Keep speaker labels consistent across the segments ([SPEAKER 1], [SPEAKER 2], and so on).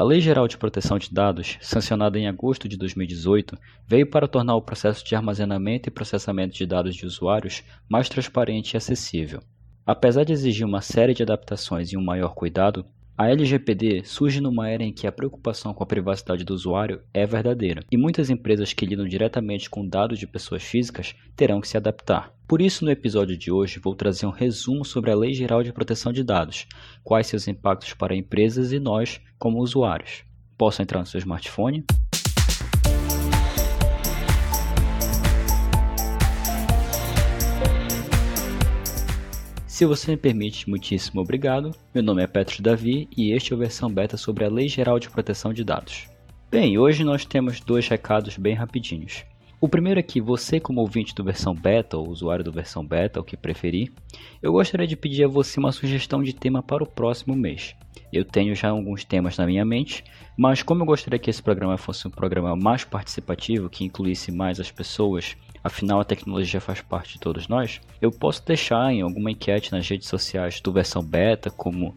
[SPEAKER 1] A Lei Geral de Proteção de Dados, sancionada em agosto de 2018, veio para tornar o processo de armazenamento e processamento de dados de usuários mais transparente e acessível. Apesar de exigir uma série de adaptações e um maior cuidado, a LGPD surge numa era em que a preocupação com a privacidade do usuário é verdadeira, e muitas empresas que lidam diretamente com dados de pessoas físicas terão que se adaptar. Por isso, no episódio de hoje, vou trazer um resumo sobre a Lei Geral de Proteção de Dados, quais seus impactos para empresas e nós, como usuários. Posso entrar no seu smartphone? Se você me permite, muitíssimo obrigado. Meu nome é Petro Davi e este é a versão beta sobre a Lei Geral de Proteção de Dados. Bem, hoje nós temos dois recados bem rapidinhos. O primeiro é que você, como ouvinte do versão beta ou usuário do versão beta, o que preferir, eu gostaria de pedir a você uma sugestão de tema para o próximo mês. Eu tenho já alguns temas na minha mente, mas como eu gostaria que esse programa fosse um programa mais participativo, que incluísse mais as pessoas afinal a tecnologia faz parte de todos nós, eu posso deixar em alguma enquete nas redes sociais do versão beta, como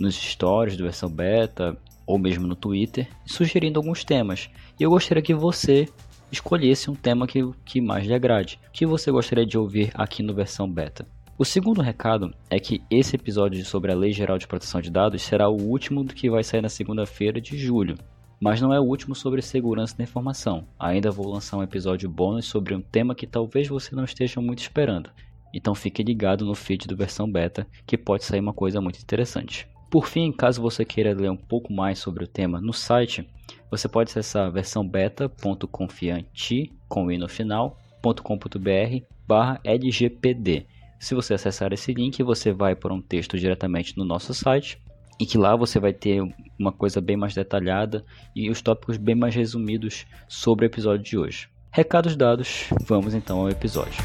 [SPEAKER 1] nos stories do versão beta, ou mesmo no Twitter, sugerindo alguns temas. E eu gostaria que você escolhesse um tema que, que mais lhe agrade, que você gostaria de ouvir aqui no versão beta. O segundo recado é que esse episódio sobre a Lei Geral de Proteção de Dados será o último que vai sair na segunda-feira de julho. Mas não é o último sobre segurança da informação. Ainda vou lançar um episódio bônus sobre um tema que talvez você não esteja muito esperando. Então fique ligado no feed do versão beta que pode sair uma coisa muito interessante. Por fim, caso você queira ler um pouco mais sobre o tema no site, você pode acessar versãobeta.confiante com i no final.com.br barra LGPD. Se você acessar esse link, você vai para um texto diretamente no nosso site e que lá você vai ter uma coisa bem mais detalhada e os tópicos bem mais resumidos sobre o episódio de hoje. Recados dados, vamos então ao episódio.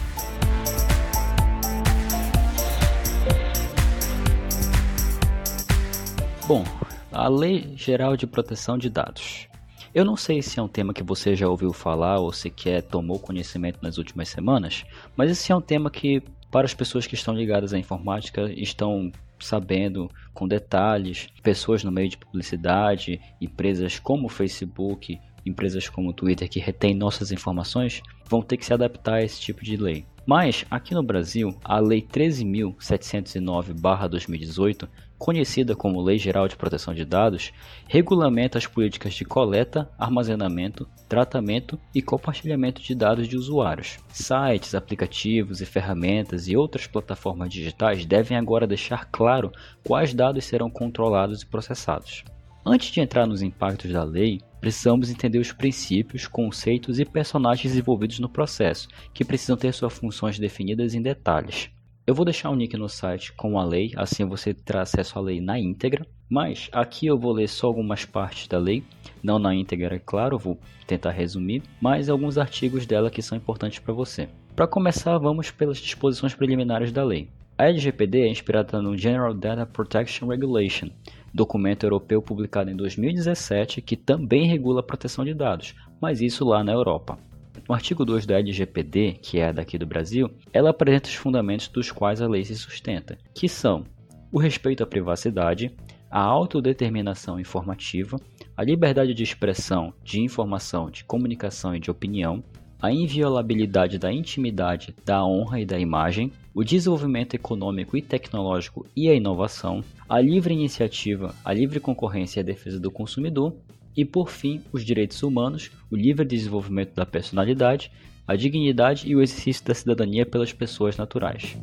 [SPEAKER 1] Bom, a Lei Geral de Proteção de Dados. Eu não sei se é um tema que você já ouviu falar ou sequer tomou conhecimento nas últimas semanas, mas esse é um tema que, para as pessoas que estão ligadas à informática, estão sabendo com detalhes, pessoas no meio de publicidade, empresas como o Facebook, empresas como o Twitter que retêm nossas informações, vão ter que se adaptar a esse tipo de lei. Mas, aqui no Brasil, a Lei 13.709-2018 conhecida como Lei Geral de Proteção de Dados, regulamenta as políticas de coleta, armazenamento, tratamento e compartilhamento de dados de usuários. Sites, aplicativos e ferramentas e outras plataformas digitais devem agora deixar claro quais dados serão controlados e processados. Antes de entrar nos impactos da lei, precisamos entender os princípios, conceitos e personagens envolvidos no processo, que precisam ter suas funções definidas em detalhes. Eu vou deixar um link no site com a lei, assim você terá acesso à lei na íntegra. Mas aqui eu vou ler só algumas partes da lei, não na íntegra, é claro, vou tentar resumir, mas alguns artigos dela que são importantes para você. Para começar, vamos pelas disposições preliminares da lei. A LGPD é inspirada no General Data Protection Regulation, documento europeu publicado em 2017 que também regula a proteção de dados, mas isso lá na Europa. No artigo 2 da LGPD, que é daqui do Brasil, ela apresenta os fundamentos dos quais a lei se sustenta, que são o respeito à privacidade, a autodeterminação informativa, a liberdade de expressão, de informação, de comunicação e de opinião, a inviolabilidade da intimidade, da honra e da imagem, o desenvolvimento econômico e tecnológico e a inovação, a livre iniciativa, a livre concorrência e a defesa do consumidor, e por fim, os direitos humanos, o livre desenvolvimento da personalidade, a dignidade e o exercício da cidadania pelas pessoas naturais.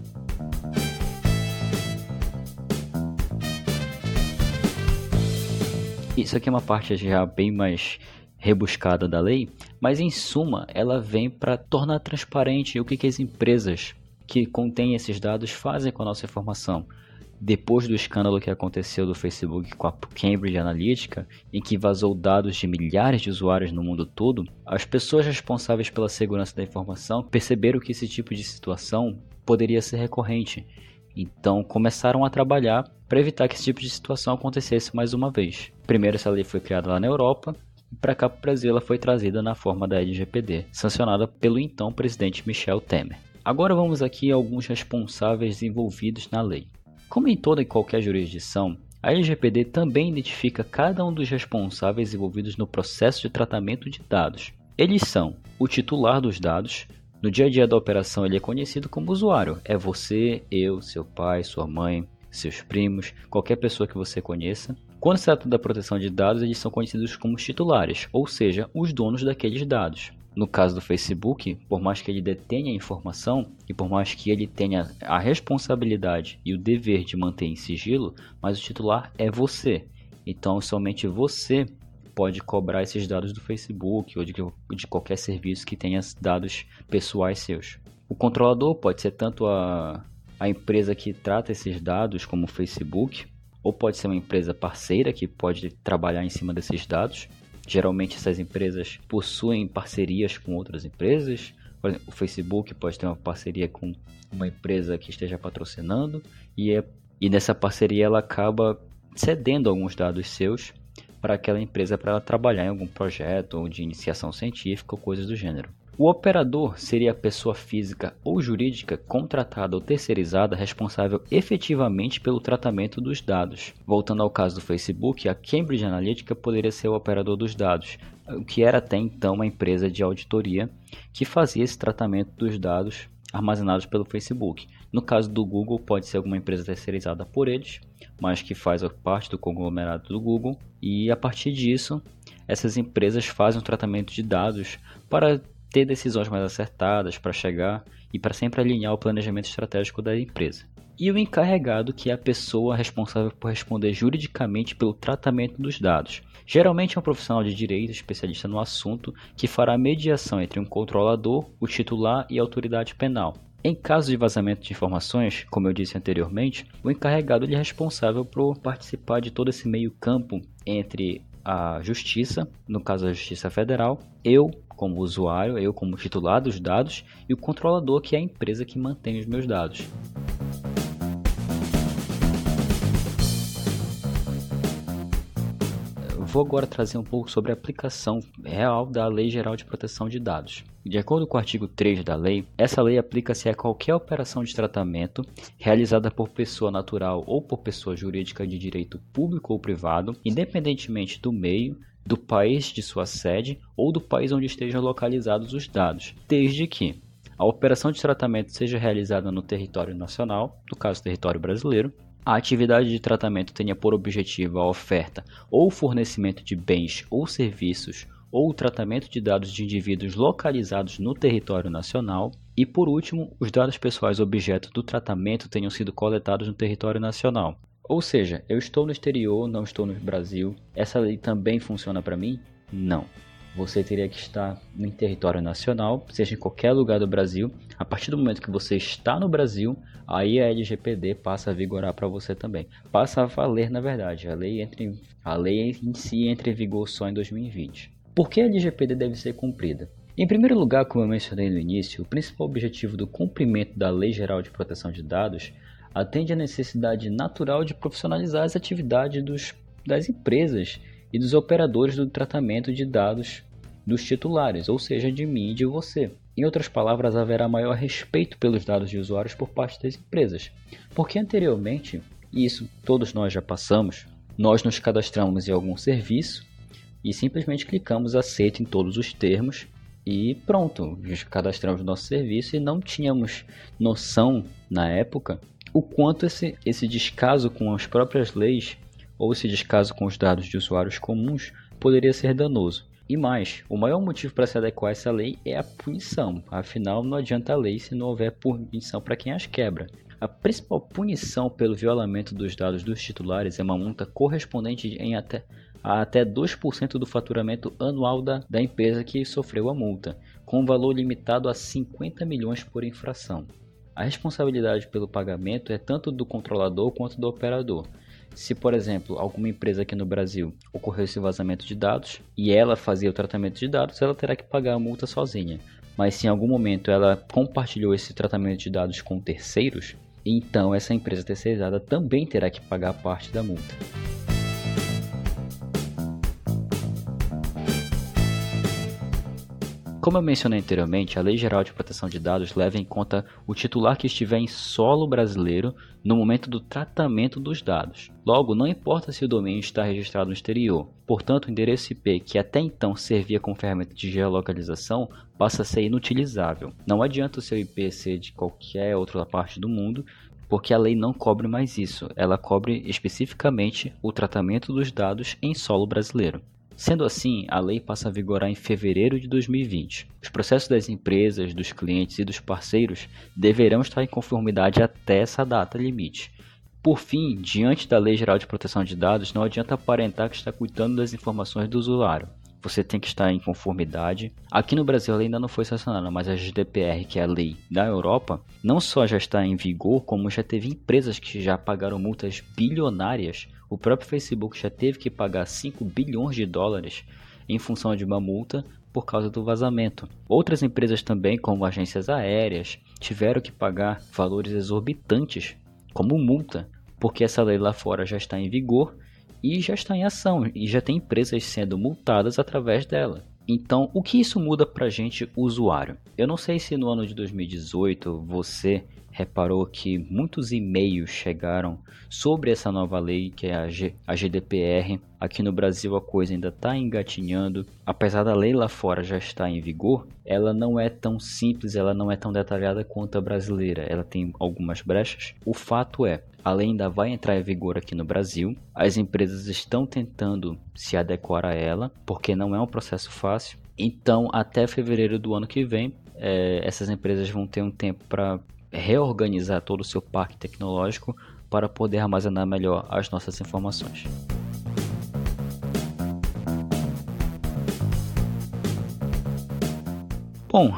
[SPEAKER 1] Isso aqui é uma parte já bem mais rebuscada da lei, mas em suma ela vem para tornar transparente o que, que as empresas que contêm esses dados fazem com a nossa informação depois do escândalo que aconteceu do Facebook com a Cambridge Analytica, em que vazou dados de milhares de usuários no mundo todo, as pessoas responsáveis pela segurança da informação perceberam que esse tipo de situação poderia ser recorrente. Então começaram a trabalhar para evitar que esse tipo de situação acontecesse mais uma vez. Primeiro essa lei foi criada lá na Europa, e para cá para o Brasil ela foi trazida na forma da LGPD, sancionada pelo então presidente Michel Temer. Agora vamos aqui a alguns responsáveis envolvidos na lei. Como em toda e qualquer jurisdição, A LGPD também identifica cada um dos responsáveis envolvidos no processo de tratamento de dados. Eles são o titular dos dados, no dia a dia da operação ele é conhecido como usuário, é você, eu, seu pai, sua mãe, seus primos, qualquer pessoa que você conheça. Quando se trata da proteção de dados, eles são conhecidos como titulares, ou seja, os donos daqueles dados. No caso do Facebook, por mais que ele detenha a informação e por mais que ele tenha a responsabilidade e o dever de manter em sigilo, mas o titular é você. Então, somente você pode cobrar esses dados do Facebook ou de, de qualquer serviço que tenha dados pessoais seus. O controlador pode ser tanto a, a empresa que trata esses dados, como o Facebook, ou pode ser uma empresa parceira que pode trabalhar em cima desses dados. Geralmente essas empresas possuem parcerias com outras empresas. Por exemplo, o Facebook pode ter uma parceria com uma empresa que esteja patrocinando e, é, e nessa parceria ela acaba cedendo alguns dados seus para aquela empresa para ela trabalhar em algum projeto ou de iniciação científica ou coisas do gênero. O operador seria a pessoa física ou jurídica contratada ou terceirizada responsável efetivamente pelo tratamento dos dados. Voltando ao caso do Facebook, a Cambridge Analytica poderia ser o operador dos dados, o que era até então uma empresa de auditoria que fazia esse tratamento dos dados armazenados pelo Facebook. No caso do Google, pode ser alguma empresa terceirizada por eles, mas que faz parte do conglomerado do Google, e a partir disso, essas empresas fazem um tratamento de dados para ter decisões mais acertadas para chegar e para sempre alinhar o planejamento estratégico da empresa. E o encarregado, que é a pessoa responsável por responder juridicamente pelo tratamento dos dados. Geralmente é um profissional de direito especialista no assunto que fará a mediação entre um controlador, o titular e a autoridade penal. Em caso de vazamento de informações, como eu disse anteriormente, o encarregado é responsável por participar de todo esse meio campo entre a justiça, no caso a Justiça Federal, eu como usuário, eu como titular dos dados e o controlador, que é a empresa que mantém os meus dados. Vou agora trazer um pouco sobre a aplicação real da Lei Geral de Proteção de Dados. De acordo com o artigo 3 da lei, essa lei aplica-se a qualquer operação de tratamento realizada por pessoa natural ou por pessoa jurídica de direito público ou privado, independentemente do meio, do país de sua sede ou do país onde estejam localizados os dados, desde que a operação de tratamento seja realizada no território nacional, no caso território brasileiro, a atividade de tratamento tenha por objetivo a oferta ou fornecimento de bens ou serviços ou o tratamento de dados de indivíduos localizados no território nacional. E por último, os dados pessoais objeto do tratamento tenham sido coletados no território nacional. Ou seja, eu estou no exterior, não estou no Brasil. Essa lei também funciona para mim? Não. Você teria que estar em território nacional, seja em qualquer lugar do Brasil. A partir do momento que você está no Brasil, aí a LGPD passa a vigorar para você também. Passa a valer, na verdade. A lei, entre, a lei em si entra em vigor só em 2020. Por que a LGPD deve ser cumprida? Em primeiro lugar, como eu mencionei no início, o principal objetivo do cumprimento da Lei Geral de Proteção de Dados atende à necessidade natural de profissionalizar as atividades dos, das empresas e dos operadores do tratamento de dados dos titulares, ou seja, de mim e de você. Em outras palavras, haverá maior respeito pelos dados de usuários por parte das empresas, porque anteriormente, e isso todos nós já passamos, nós nos cadastramos em algum serviço e simplesmente clicamos aceito em todos os termos e pronto, cadastramos nosso serviço e não tínhamos noção na época o quanto esse, esse descaso com as próprias leis ou esse descaso com os dados de usuários comuns poderia ser danoso. E mais, o maior motivo para se adequar a essa lei é a punição. Afinal, não adianta a lei se não houver punição para quem as quebra. A principal punição pelo violamento dos dados dos titulares é uma multa correspondente em até, a até 2% do faturamento anual da, da empresa que sofreu a multa, com um valor limitado a 50 milhões por infração. A responsabilidade pelo pagamento é tanto do controlador quanto do operador. Se, por exemplo, alguma empresa aqui no Brasil ocorreu esse vazamento de dados e ela fazia o tratamento de dados, ela terá que pagar a multa sozinha. Mas se em algum momento ela compartilhou esse tratamento de dados com terceiros, então essa empresa terceirizada também terá que pagar parte da multa. Como eu mencionei anteriormente, a Lei Geral de Proteção de Dados leva em conta o titular que estiver em solo brasileiro no momento do tratamento dos dados. Logo, não importa se o domínio está registrado no exterior. Portanto, o endereço IP, que até então servia como ferramenta de geolocalização, passa a ser inutilizável. Não adianta o seu IP ser de qualquer outra parte do mundo, porque a lei não cobre mais isso. Ela cobre especificamente o tratamento dos dados em solo brasileiro. Sendo assim, a lei passa a vigorar em fevereiro de 2020. Os processos das empresas, dos clientes e dos parceiros deverão estar em conformidade até essa data limite. Por fim, diante da Lei Geral de Proteção de Dados, não adianta aparentar que está cuidando das informações do usuário. Você tem que estar em conformidade. Aqui no Brasil a lei ainda não foi sancionada, mas a GDPR, que é a lei da Europa, não só já está em vigor, como já teve empresas que já pagaram multas bilionárias o próprio Facebook já teve que pagar 5 bilhões de dólares em função de uma multa por causa do vazamento. Outras empresas também, como agências aéreas, tiveram que pagar valores exorbitantes como multa, porque essa lei lá fora já está em vigor e já está em ação e já tem empresas sendo multadas através dela. Então, o que isso muda para a gente, usuário? Eu não sei se no ano de 2018 você reparou que muitos e-mails chegaram sobre essa nova lei que é a, G, a GDPR. Aqui no Brasil a coisa ainda está engatinhando. Apesar da lei lá fora já estar em vigor, ela não é tão simples, ela não é tão detalhada quanto a brasileira. Ela tem algumas brechas. O fato é, a lei ainda vai entrar em vigor aqui no Brasil. As empresas estão tentando se adequar a ela, porque não é um processo fácil. Então, até fevereiro do ano que vem, é, essas empresas vão ter um tempo para reorganizar todo o seu parque tecnológico para poder armazenar melhor as nossas informações. Bom,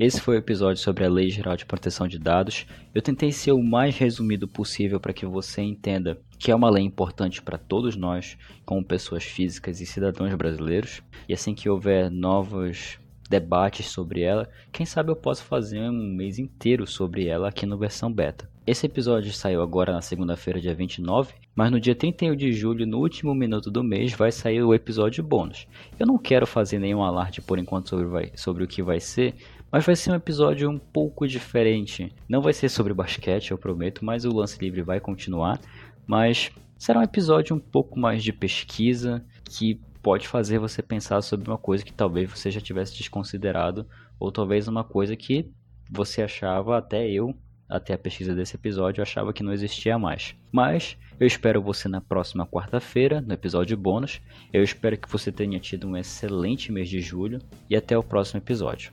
[SPEAKER 1] esse foi o episódio sobre a Lei Geral de Proteção de Dados. Eu tentei ser o mais resumido possível para que você entenda que é uma lei importante para todos nós, como pessoas físicas e cidadãos brasileiros. E assim que houver novos debates sobre ela, quem sabe eu posso fazer um mês inteiro sobre ela aqui no versão beta. Esse episódio saiu agora na segunda-feira, dia 29, mas no dia 31 de julho, no último minuto do mês, vai sair o episódio bônus. Eu não quero fazer nenhum alarde por enquanto sobre, vai, sobre o que vai ser, mas vai ser um episódio um pouco diferente. Não vai ser sobre basquete, eu prometo, mas o lance livre vai continuar. Mas será um episódio um pouco mais de pesquisa, que pode fazer você pensar sobre uma coisa que talvez você já tivesse desconsiderado, ou talvez uma coisa que você achava, até eu, até a pesquisa desse episódio, achava que não existia mais. Mas eu espero você na próxima quarta-feira, no episódio bônus. Eu espero que você tenha tido um excelente mês de julho e até o próximo episódio.